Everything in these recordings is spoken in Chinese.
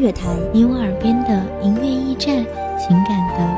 乐台，你我耳边的音乐驿站，情感的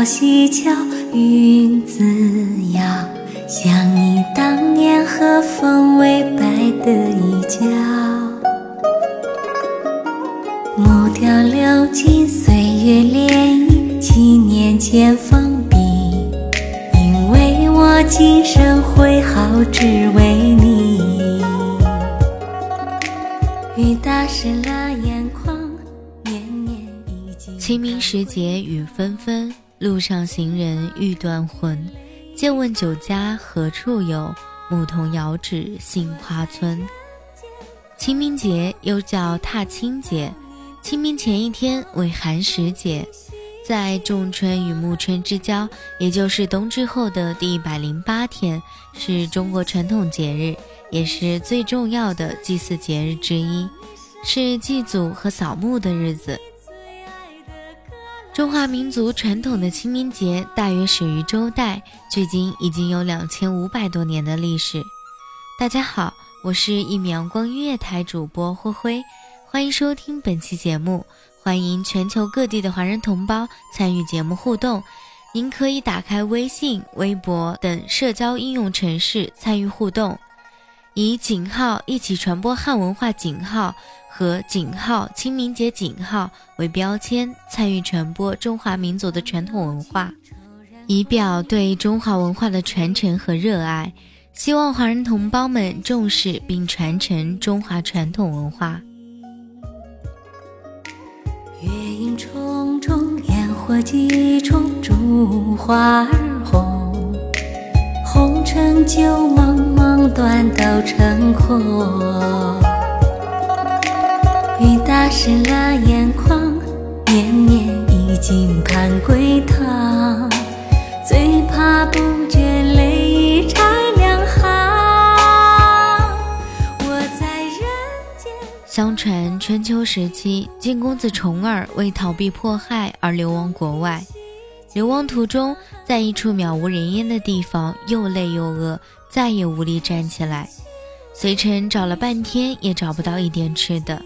日照西桥，云自摇。想你当年和风微摆的衣角，木雕流金岁月涟漪，七年前封笔，因为我今生挥毫，只为你。雨打湿了眼眶，年年已经。清明时节雨纷纷，路上行人欲断魂。借问酒家何处有？牧童遥指杏花村。清明节又叫踏青节，清明前一天为寒食节，在仲春与暮春之交，也就是冬至后的第一百零八天，是中国传统节日，也是最重要的祭祀节日之一，是祭祖和扫墓的日子。中华民族传统的清明节大约始于周代，距今已经有两千五百多年的历史。大家好，我是一米阳光音乐台主播灰灰，欢迎收听本期节目。欢迎全球各地的华人同胞参与节目互动，您可以打开微信、微博等社交应用程式参与互动，以井号一起传播汉文化井号。和井号清明节井号为标签，参与传播中华民族的传统文化，以表对中华文化的传承和热爱。希望华人同胞们重视并传承中华传统文化。月影重重，烟火几重，烛花儿红。红尘旧梦，梦断都成空。湿了眼眶，年年已经盼归堂。最怕不觉泪已拆两行。我在人间。相传春秋时期，晋公子重耳为逃避迫害而流亡国外。流亡途中，在一处渺无人烟的地方，又累又饿，再也无力站起来。随臣找了半天，也找不到一点吃的。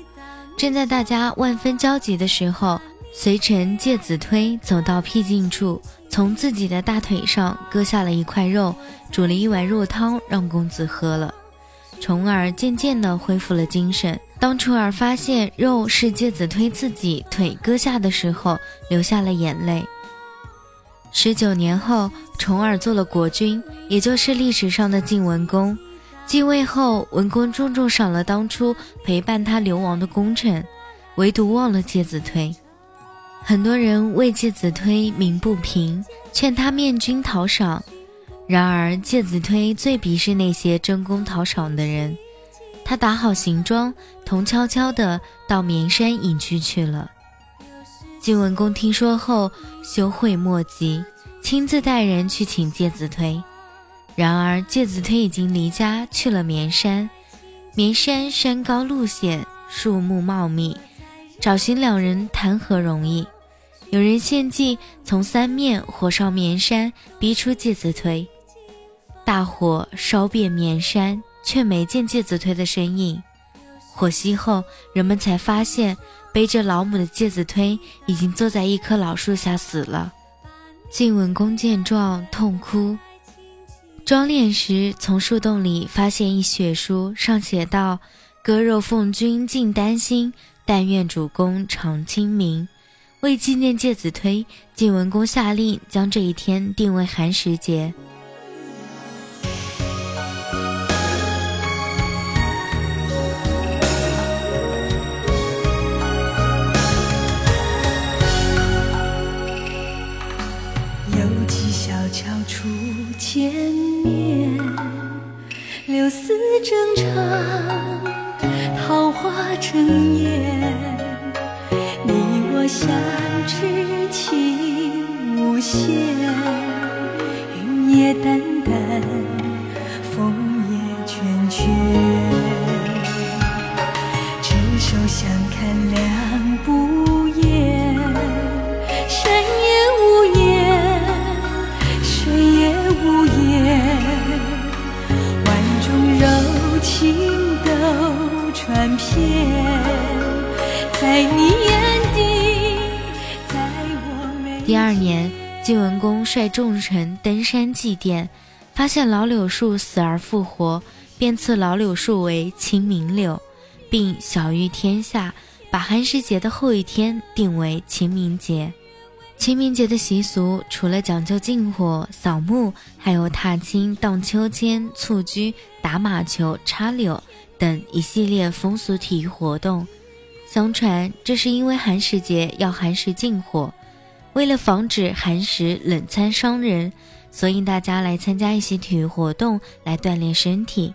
正在大家万分焦急的时候，随臣介子推走到僻静处，从自己的大腿上割下了一块肉，煮了一碗肉汤让公子喝了。重耳渐渐地恢复了精神。当重耳发现肉是介子推自己腿割下的时候，流下了眼泪。十九年后，重耳做了国君，也就是历史上的晋文公。继位后，文公重重赏了当初陪伴他流亡的功臣，唯独忘了介子推。很多人为介子推鸣不平，劝他面君讨赏。然而介子推最鄙视那些争功讨赏的人，他打好行装，同悄悄地到绵山隐居去了。晋文公听说后，羞愧莫及，亲自带人去请介子推。然而介子推已经离家去了绵山，绵山山高路险，树木茂密，找寻两人谈何容易？有人献计从三面火烧绵山，逼出介子推。大火烧遍绵山，却没见介子推的身影。火熄后，人们才发现背着老母的介子推已经坐在一棵老树下死了。晋文公见状，痛哭。装殓时，从树洞里发现一血书，上写道：“割肉奉君尽丹心，但愿主公常清明。”为纪念介子推，晋文公下令将这一天定为寒食节。花争艳。相知情无限，云也淡淡，风传遍，在你眼底。在我第二年，晋文公率众臣登山祭奠，发现老柳树死而复活，便赐老柳树为清明柳，并晓谕天下，把寒食节的后一天定为清明节。清明节的习俗除了讲究禁火、扫墓，还有踏青、荡秋千、蹴鞠、打马球、插柳等一系列风俗体育活动。相传，这是因为寒食节要寒食禁火。为了防止寒食冷餐伤人，所以大家来参加一些体育活动来锻炼身体。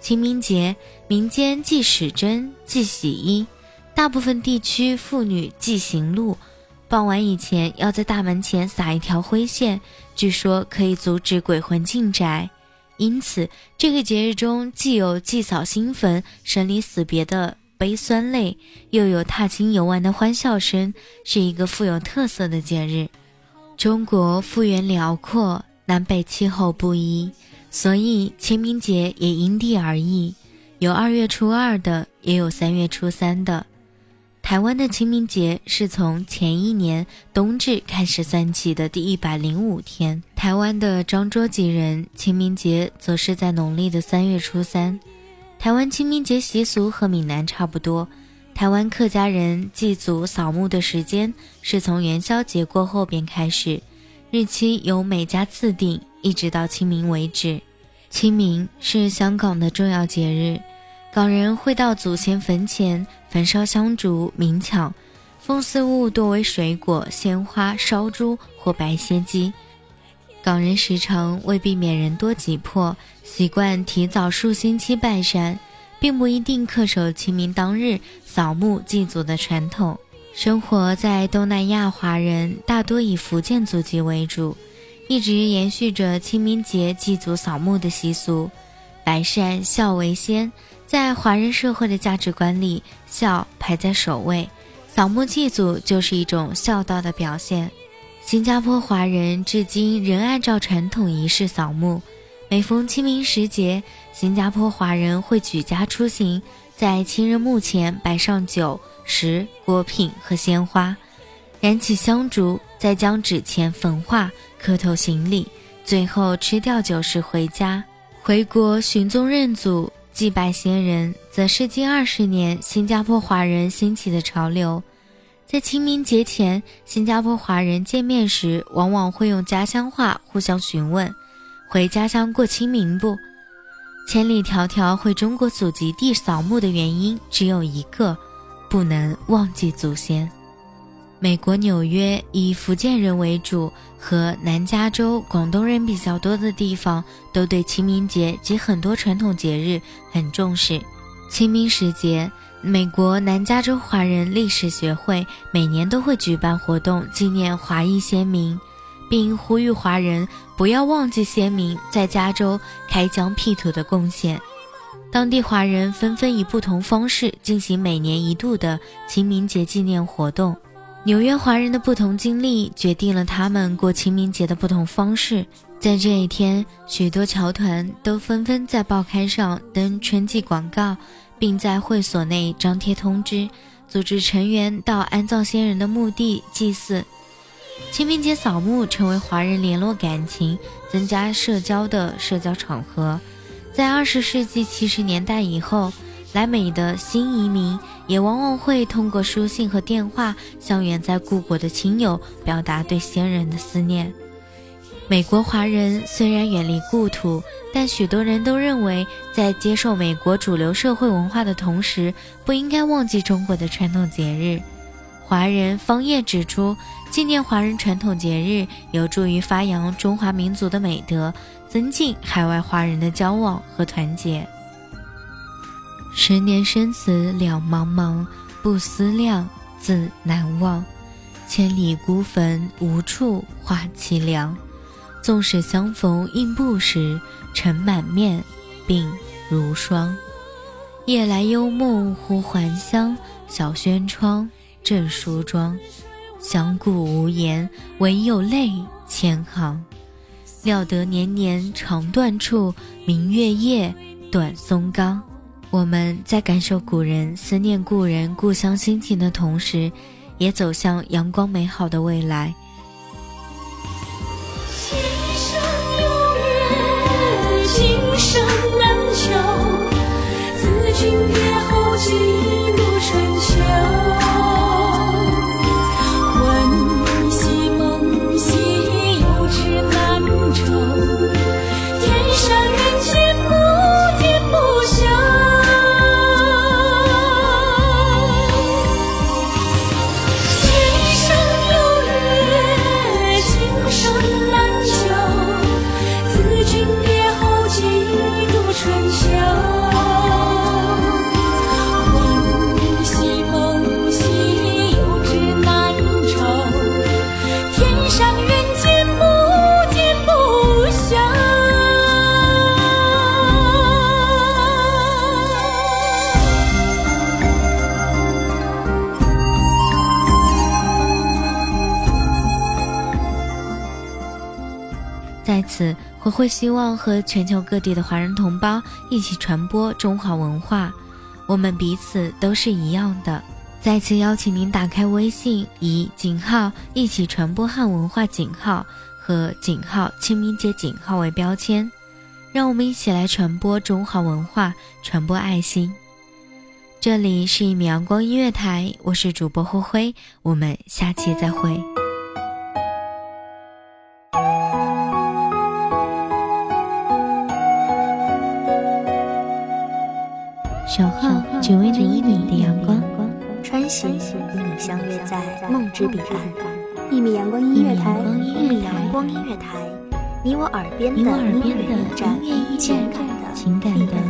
清明节，民间祭史针、祭洗衣，大部分地区妇女祭行路。傍晚以前要在大门前撒一条灰线，据说可以阻止鬼魂进宅。因此，这个节日中既有祭扫新坟、生离死别的。悲酸泪，又有踏青游玩的欢笑声，是一个富有特色的节日。中国幅员辽阔，南北气候不一，所以清明节也因地而异，有二月初二的，也有三月初三的。台湾的清明节是从前一年冬至开始算起的第一百零五天，台湾的漳州籍人清明节则是在农历的三月初三。台湾清明节习俗和闽南差不多。台湾客家人祭祖扫墓的时间是从元宵节过后便开始，日期由每家自定，一直到清明为止。清明是香港的重要节日，港人会到祖先坟前焚烧香烛、冥锹，奉祀物多为水果、鲜花、烧猪或白切鸡。港人时常为避免人多挤迫，习惯提早数星期拜山，并不一定恪守清明当日扫墓祭祖的传统。生活在东南亚华人大多以福建祖籍为主，一直延续着清明节祭祖扫墓的习俗。百善孝为先，在华人社会的价值观里，孝排在首位，扫墓祭祖就是一种孝道的表现。新加坡华人至今仍按照传统仪式扫墓。每逢清明时节，新加坡华人会举家出行，在亲人墓前摆上酒食、果品和鲜花，燃起香烛，再将纸钱焚化，磕头行礼，最后吃掉酒食回家。回国寻宗认祖、祭拜先人，则是近二十年新加坡华人兴起的潮流。在清明节前，新加坡华人见面时，往往会用家乡话互相询问：“回家乡过清明不？”千里迢迢回中国祖籍地扫墓的原因只有一个：不能忘记祖先。美国纽约以福建人为主，和南加州广东人比较多的地方，都对清明节及很多传统节日很重视。清明时节，美国南加州华人历史学会每年都会举办活动，纪念华裔先民，并呼吁华人不要忘记先民在加州开疆辟土的贡献。当地华人纷纷以不同方式进行每年一度的清明节纪念活动。纽约华人的不同经历决定了他们过清明节的不同方式。在这一天，许多侨团都纷纷在报刊上登春季广告，并在会所内张贴通知，组织成员到安葬先人的墓地祭祀。清明节扫墓成为华人联络感情、增加社交的社交场合。在二十世纪七十年代以后，来美的新移民也往往会通过书信和电话向远在故国的亲友表达对先人的思念。美国华人虽然远离故土，但许多人都认为，在接受美国主流社会文化的同时，不应该忘记中国的传统节日。华人方业指出，纪念华人传统节日有助于发扬中华民族的美德，增进海外华人的交往和团结。十年生死两茫茫，不思量，自难忘。千里孤坟，无处话凄凉。纵使相逢应不识，尘满面，鬓如霜。夜来幽梦忽还乡，小轩窗。正梳妆，相顾无言，唯有泪千行。料得年年肠断处，明月夜，短松冈。我们在感受古人思念故人、故乡心情的同时，也走向阳光美好的未来。在此，我会希望和全球各地的华人同胞一起传播中华文化，我们彼此都是一样的。再次邀请您打开微信，以井号一起传播汉文化井号和井号清明节井号为标签，让我们一起来传播中华文化，传播爱心。这里是一米阳光音乐台，我是主播霍辉，我们下期再会。守候只为那一米的阳光，穿行与你相约在梦之彼岸。一米阳光音乐台，一米阳光音乐台，你我耳边的音乐驿站，情感的避风